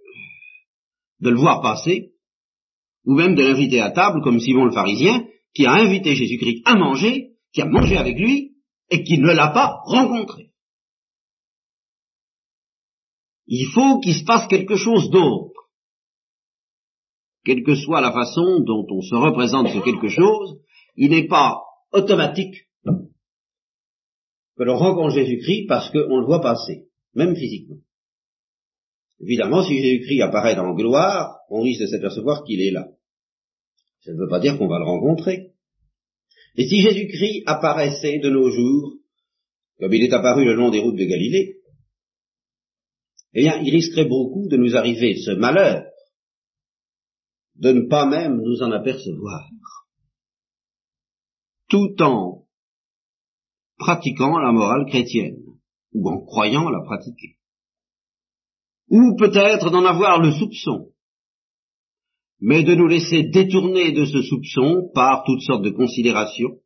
de le voir passer, ou même de l'inviter à table comme Simon le pharisien, qui a invité Jésus-Christ à manger, qui a mangé avec lui, et qui ne l'a pas rencontré. Il faut qu'il se passe quelque chose d'autre. Quelle que soit la façon dont on se représente ce quelque chose, il n'est pas automatique que l'on rencontre Jésus-Christ parce qu'on le voit passer, même physiquement. Évidemment, si Jésus-Christ apparaît dans gloire, on risque de s'apercevoir qu'il est là. Ça ne veut pas dire qu'on va le rencontrer. Et si Jésus-Christ apparaissait de nos jours, comme il est apparu le long des routes de Galilée, eh bien, il risquerait beaucoup de nous arriver ce malheur de ne pas même nous en apercevoir, tout en pratiquant la morale chrétienne, ou en croyant la pratiquer, ou peut-être d'en avoir le soupçon, mais de nous laisser détourner de ce soupçon par toutes sortes de considérations,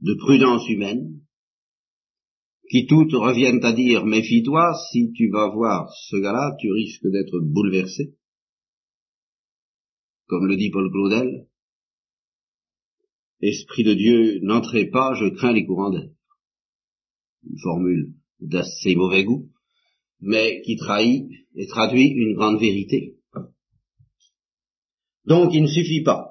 de prudence humaine, qui toutes reviennent à dire méfie-toi, si tu vas voir ce gars-là, tu risques d'être bouleversé. Comme le dit Paul Claudel, Esprit de Dieu, n'entrez pas, je crains les courants d'air. Une formule d'assez mauvais goût, mais qui trahit et traduit une grande vérité. Donc il ne suffit pas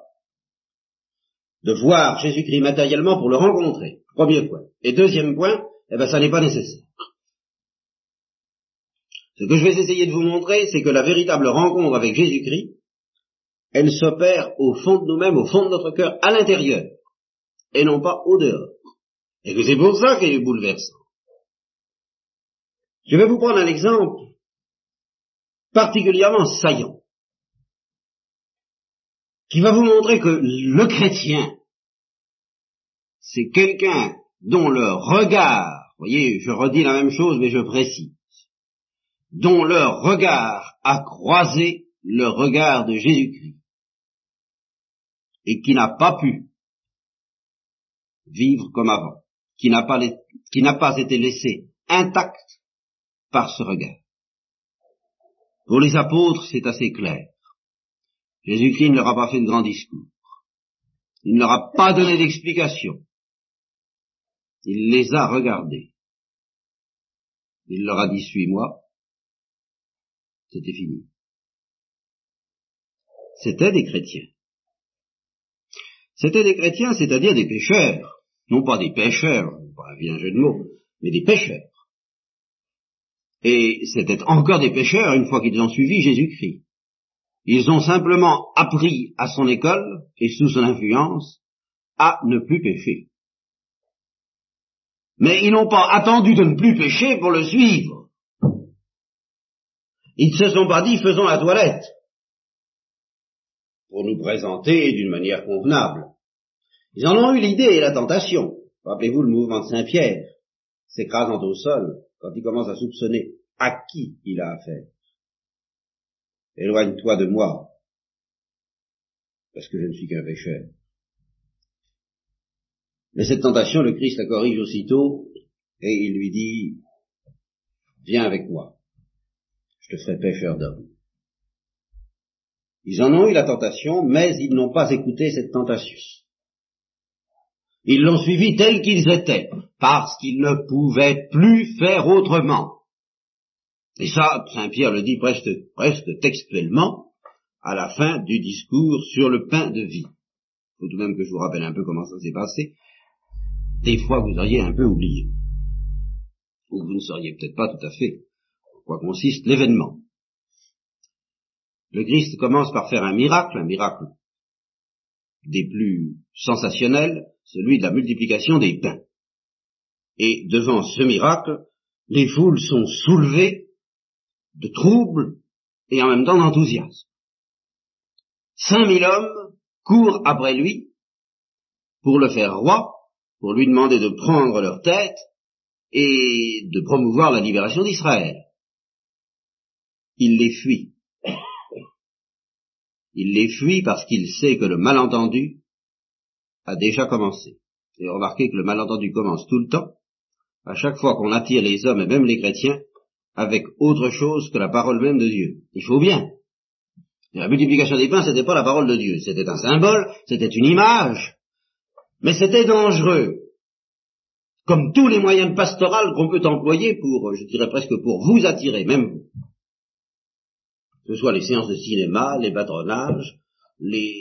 de voir Jésus-Christ matériellement pour le rencontrer. Premier point. Et deuxième point, eh bien, ça n'est pas nécessaire. Ce que je vais essayer de vous montrer, c'est que la véritable rencontre avec Jésus-Christ, elle s'opère au fond de nous-mêmes, au fond de notre cœur, à l'intérieur, et non pas au dehors. Et que c'est pour ça qu'elle est bouleversante. Je vais vous prendre un exemple particulièrement saillant, qui va vous montrer que le chrétien, c'est quelqu'un dont le regard voyez, je redis la même chose, mais je précise, dont leur regard a croisé le regard de Jésus-Christ, et qui n'a pas pu vivre comme avant, qui n'a pas, été laissé intact par ce regard. Pour les apôtres, c'est assez clair. Jésus-Christ ne leur a pas fait de grand discours. Il ne leur a pas donné d'explication. Il les a regardés. Il leur a dit suis-moi. C'était fini. C'était des chrétiens. C'était des chrétiens, c'est-à-dire des pécheurs. Non pas des pêcheurs, pas un jeu de mots, mais des pécheurs. Et c'était encore des pécheurs une fois qu'ils ont suivi Jésus-Christ. Ils ont simplement appris à son école et sous son influence à ne plus pécher. Mais ils n'ont pas attendu de ne plus pécher pour le suivre. Ils ne se sont pas dit faisons la toilette pour nous présenter d'une manière convenable. Ils en ont eu l'idée et la tentation. Rappelez-vous le mouvement de Saint-Pierre, s'écrasant au sol quand il commence à soupçonner à qui il a affaire. Éloigne-toi de moi, parce que je ne suis qu'un pécheur. Mais cette tentation, le Christ la corrige aussitôt, et il lui dit, viens avec moi, je te ferai pêcheur d'hommes. Ils en ont eu la tentation, mais ils n'ont pas écouté cette tentation. Ils l'ont suivi tel qu'ils étaient, parce qu'ils ne pouvaient plus faire autrement. Et ça, Saint Pierre le dit presque, presque textuellement, à la fin du discours sur le pain de vie. Il faut tout de même que je vous rappelle un peu comment ça s'est passé des fois vous auriez un peu oublié. Ou vous ne sauriez peut-être pas tout à fait en quoi consiste l'événement. Le Christ commence par faire un miracle, un miracle des plus sensationnels, celui de la multiplication des pains. Et devant ce miracle, les foules sont soulevées de troubles et en même temps d'enthousiasme. Cinq mille hommes courent après lui pour le faire roi, pour lui demander de prendre leur tête et de promouvoir la libération d'Israël. Il les fuit. Il les fuit parce qu'il sait que le malentendu a déjà commencé. Et remarquez que le malentendu commence tout le temps, à chaque fois qu'on attire les hommes et même les chrétiens avec autre chose que la parole même de Dieu. Il faut bien. la multiplication des pains, c'était pas la parole de Dieu, c'était un symbole, c'était une image, mais c'était dangereux. Comme tous les moyens pastoraux qu'on peut employer pour, je dirais presque pour vous attirer, même vous. Que ce soit les séances de cinéma, les patronages, les,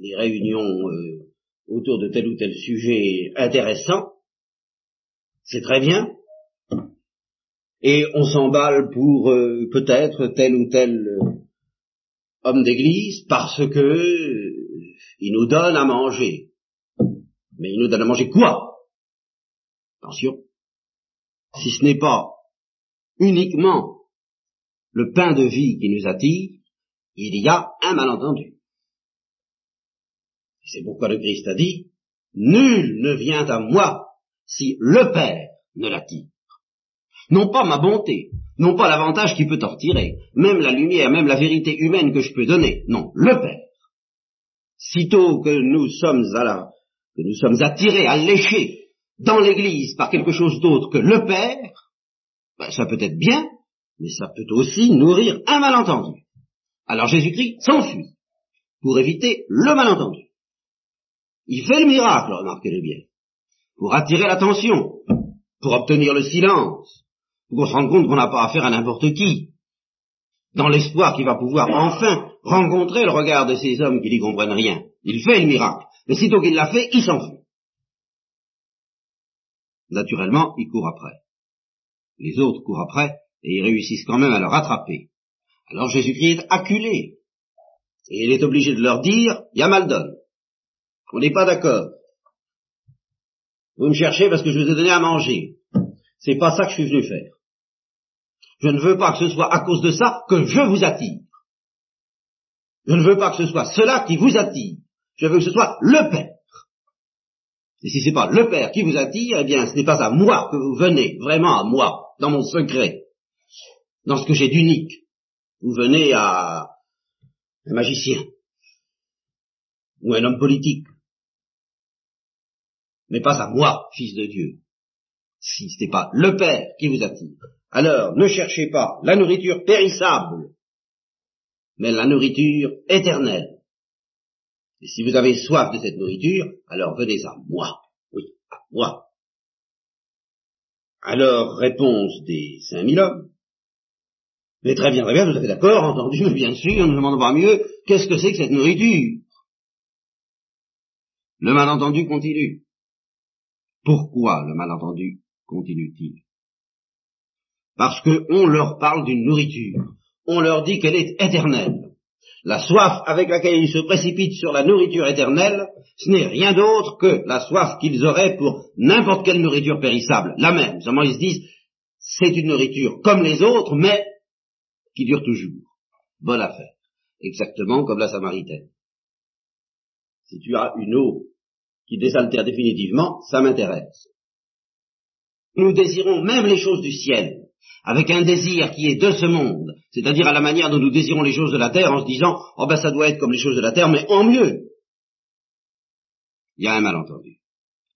les, réunions euh, autour de tel ou tel sujet intéressant, c'est très bien. Et on s'emballe pour euh, peut-être tel ou tel euh, homme d'église parce que Il nous donne à manger. Mais il nous donne à manger quoi? Attention. Si ce n'est pas uniquement le pain de vie qui nous attire, il y a un malentendu. C'est pourquoi le Christ a dit, Nul ne vient à moi si le Père ne l'attire. Non pas ma bonté, non pas l'avantage qui peut en retirer, même la lumière, même la vérité humaine que je peux donner, non, le Père. Sitôt que nous sommes à la, que nous sommes attirés, alléchés dans l'Église par quelque chose d'autre que le Père, ben, ça peut être bien, mais ça peut aussi nourrir un malentendu. Alors Jésus-Christ s'enfuit pour éviter le malentendu. Il fait le miracle, remarquez-le bien, pour attirer l'attention, pour obtenir le silence, pour se rendre compte qu'on n'a pas affaire à n'importe qui, dans l'espoir qu'il va pouvoir enfin rencontrer le regard de ces hommes qui n'y comprennent rien. Il fait le miracle, mais sitôt qu'il l'a fait, il s'enfuit. Naturellement, il court après. Les autres courent après, et ils réussissent quand même à le rattraper. Alors Jésus-Christ est acculé, et il est obligé de leur dire, il. On n'est pas d'accord. Vous me cherchez parce que je vous ai donné à manger. C'est pas ça que je suis venu faire. Je ne veux pas que ce soit à cause de ça que je vous attire. Je ne veux pas que ce soit cela qui vous attire. Je veux que ce soit le Père. Et si ce n'est pas le Père qui vous attire, eh bien, ce n'est pas à moi que vous venez, vraiment à moi, dans mon secret, dans ce que j'ai d'unique. Vous venez à un magicien, ou un homme politique, mais pas à moi, fils de Dieu. Si ce n'est pas le Père qui vous attire, alors ne cherchez pas la nourriture périssable, mais la nourriture éternelle. Et si vous avez soif de cette nourriture, alors venez à moi. Oui, à moi. Alors, réponse des cinq mille hommes. Mais très bien, très bien, vous avez d'accord, entendu, mais bien sûr, ne demande pas mieux, qu'est-ce que c'est que cette nourriture? Le malentendu continue. Pourquoi le malentendu continue-t-il? Parce qu'on leur parle d'une nourriture. On leur dit qu'elle est éternelle. La soif avec laquelle ils se précipitent sur la nourriture éternelle, ce n'est rien d'autre que la soif qu'ils auraient pour n'importe quelle nourriture périssable. La même. Seulement ils se disent, c'est une nourriture comme les autres, mais qui dure toujours. Bonne affaire. Exactement comme la Samaritaine. Si tu as une eau qui désaltère définitivement, ça m'intéresse. Nous désirons même les choses du ciel, avec un désir qui est de ce monde, c'est-à-dire à la manière dont nous désirons les choses de la terre en se disant, oh ben ça doit être comme les choses de la terre, mais en mieux. Il y a un malentendu.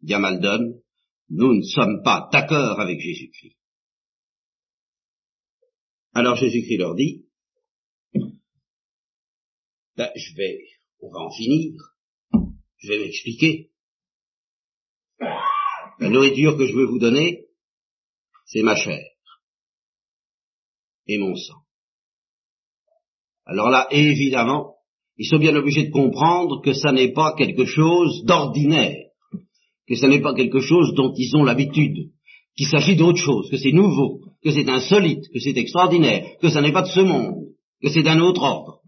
Il y a mal donne. Nous ne sommes pas d'accord avec Jésus-Christ. Alors Jésus-Christ leur dit, ben, je vais, on va en finir, je vais m'expliquer. La nourriture que je veux vous donner, c'est ma chair et mon sang. Alors là, évidemment, ils sont bien obligés de comprendre que ça n'est pas quelque chose d'ordinaire, que ça n'est pas quelque chose dont ils ont l'habitude, qu'il s'agit d'autre chose, que c'est nouveau, que c'est insolite, que c'est extraordinaire, que ça n'est pas de ce monde, que c'est d'un autre ordre.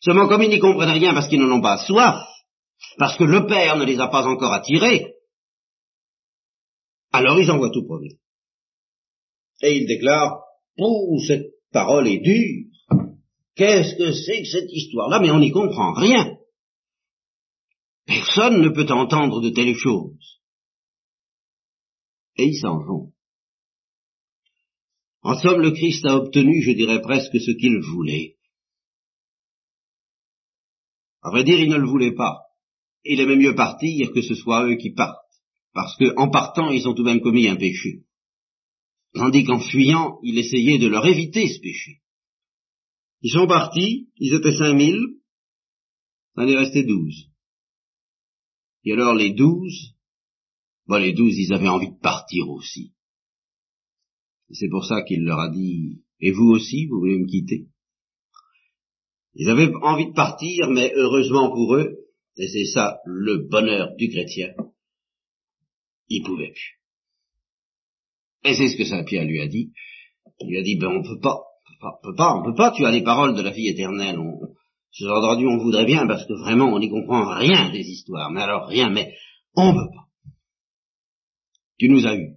Seulement comme ils n'y comprennent rien parce qu'ils n'en ont pas soif, parce que le Père ne les a pas encore attirés, alors ils envoient tout promener. Et ils déclarent, oh, cette parole est dure, qu'est-ce que c'est que cette histoire-là? Mais on n'y comprend rien. Personne ne peut entendre de telles choses. Et ils s'en vont. En somme, le Christ a obtenu, je dirais presque, ce qu'il voulait. À vrai dire, il ne le voulait pas. Il aimait mieux partir que ce soit eux qui partent, parce qu'en partant, ils ont tout de même commis un péché. Tandis qu'en fuyant, il essayait de leur éviter ce péché. Ils sont partis, ils étaient cinq mille, ça en est resté douze. Et alors les douze, bon les douze, ils avaient envie de partir aussi. C'est pour ça qu'il leur a dit, et vous aussi, vous voulez me quitter? Ils avaient envie de partir, mais heureusement pour eux, c'est ça le bonheur du chrétien, ils pouvaient plus. Et c'est ce que Saint Pierre lui a dit. Il lui a dit, ben on peut pas, on peut pas, on peut pas, tu as les paroles de la vie éternelle, Ce genre on voudrait bien parce que vraiment on n'y comprend rien des histoires, mais alors rien, mais on veut pas. Tu nous as eu.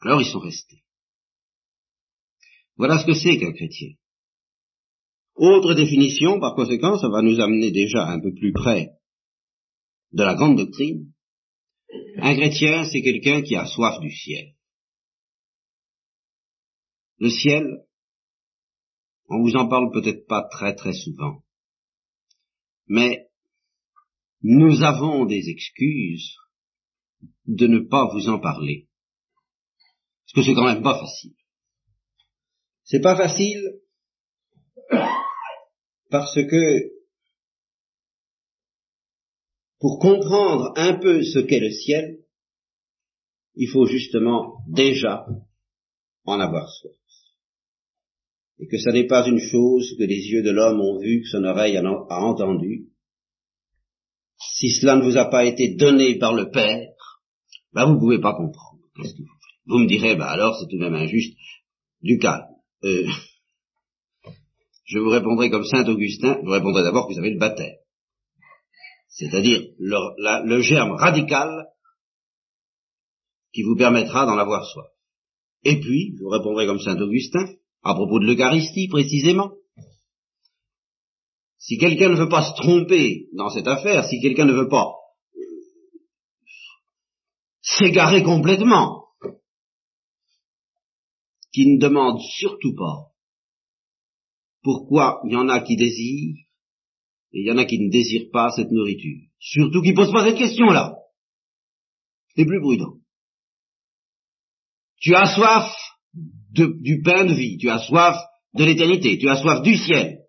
Alors ils sont restés. Voilà ce que c'est qu'un chrétien. Autre définition, par conséquent, ça va nous amener déjà un peu plus près de la grande doctrine. Un chrétien, c'est quelqu'un qui a soif du ciel. Le ciel, on vous en parle peut-être pas très très souvent, mais nous avons des excuses de ne pas vous en parler. Parce que c'est quand même pas facile. C'est pas facile parce que pour comprendre un peu ce qu'est le ciel, il faut justement déjà en avoir soif. Et que ce n'est pas une chose que les yeux de l'homme ont vue, que son oreille a entendu. Si cela ne vous a pas été donné par le Père, ben vous ne pouvez pas comprendre. vous, me direz, ben alors c'est tout de même injuste. Du calme. Euh, je vous répondrai comme Saint Augustin, vous répondrai d'abord que vous avez le baptême. C'est-à-dire le, germe radical qui vous permettra d'en avoir soif. Et puis, je vous répondrai comme Saint Augustin, à propos de l'Eucharistie précisément. Si quelqu'un ne veut pas se tromper dans cette affaire, si quelqu'un ne veut pas s'égarer complètement, qui ne demande surtout pas pourquoi il y en a qui désirent et il y en a qui ne désirent pas cette nourriture. Surtout qui ne posent pas cette question-là. C'est plus prudent. Tu as soif du pain de vie, tu as soif de l'éternité, tu as soif du ciel.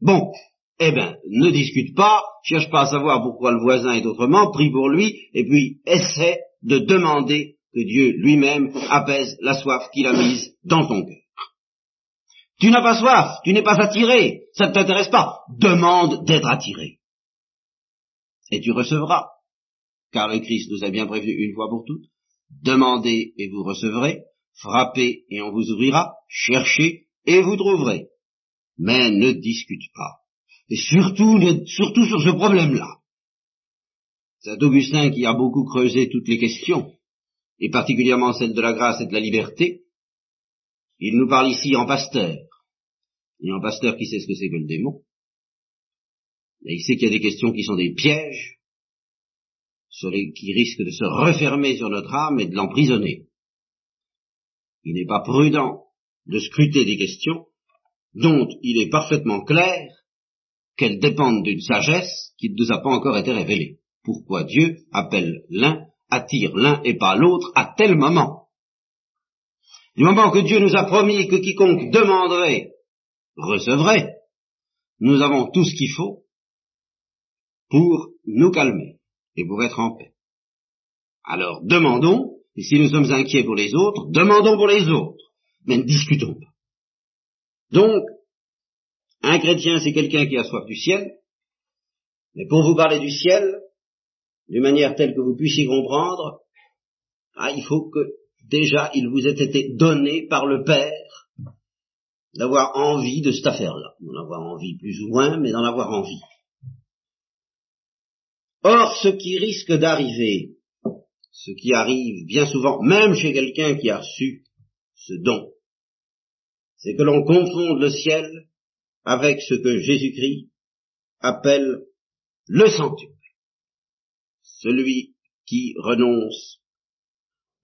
Bon, eh bien, ne discute pas, cherche pas à savoir pourquoi le voisin est autrement, prie pour lui, et puis essaie de demander que Dieu lui-même apaise la soif qu'il a mise dans ton cœur. Tu n'as pas soif, tu n'es pas attiré, ça ne t'intéresse pas. Demande d'être attiré. Et tu recevras, car le Christ nous a bien prévenu une fois pour toutes. Demandez et vous recevrez, frappez et on vous ouvrira, cherchez et vous trouverez. Mais ne discute pas. Et surtout, surtout sur ce problème-là. C'est Augustin qui a beaucoup creusé toutes les questions, et particulièrement celle de la grâce et de la liberté. Il nous parle ici en pasteur. Et en pasteur qui sait ce que c'est que le démon. Et il sait qu'il y a des questions qui sont des pièges, qui risquent de se refermer sur notre âme et de l'emprisonner. Il n'est pas prudent de scruter des questions dont il est parfaitement clair qu'elles dépendent d'une sagesse qui ne nous a pas encore été révélée. Pourquoi Dieu appelle l'un, attire l'un et pas l'autre à tel moment? Du moment que Dieu nous a promis que quiconque demanderait recevrait, nous avons tout ce qu'il faut pour nous calmer et pour être en paix. Alors demandons, et si nous sommes inquiets pour les autres, demandons pour les autres, mais ne discutons pas. Donc, un chrétien, c'est quelqu'un qui a soif du ciel, mais pour vous parler du ciel, d'une manière telle que vous puissiez comprendre, ah, il faut que déjà il vous ait été donné par le Père d'avoir envie de cette affaire-là, d'en avoir envie plus ou moins, mais d'en avoir envie. Or, ce qui risque d'arriver, ce qui arrive bien souvent, même chez quelqu'un qui a reçu ce don, c'est que l'on confonde le ciel avec ce que Jésus-Christ appelle le centuple. Celui qui renonce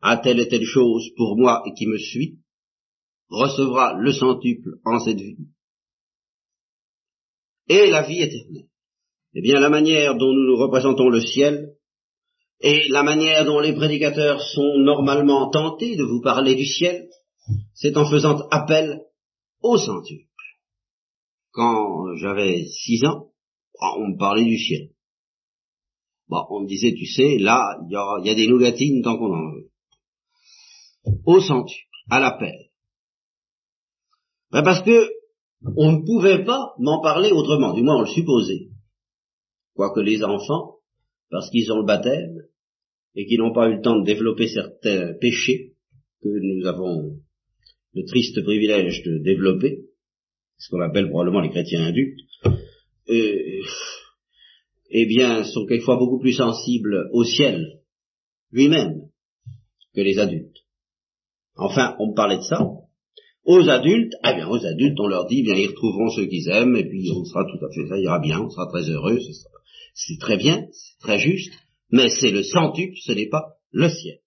à telle et telle chose pour moi et qui me suit, recevra le centuple en cette vie et la vie éternelle. Eh bien, la manière dont nous nous représentons le ciel et la manière dont les prédicateurs sont normalement tentés de vous parler du ciel, c'est en faisant appel au centuple. Quand j'avais six ans, ah, on me parlait du ciel. Bon, on me disait, tu sais, là, il y, y, a des nougatines tant qu'on en veut. Au centuple, à l'appel. Ben parce que on ne pouvait pas m'en parler autrement, du moins on le supposait. Quoique les enfants, parce qu'ils ont le baptême, et qu'ils n'ont pas eu le temps de développer certains péchés que nous avons le triste privilège de développer, ce qu'on appelle probablement les chrétiens adultes, euh, eh bien, sont quelquefois beaucoup plus sensibles au ciel lui-même que les adultes. Enfin, on me parlait de ça. Aux adultes, eh bien, aux adultes, on leur dit, bien, ils retrouveront ceux qu'ils aiment, et puis on sera tout à fait, ça ira bien, on sera très heureux, c'est très bien, c'est très juste, mais c'est le centuple, ce n'est pas le ciel.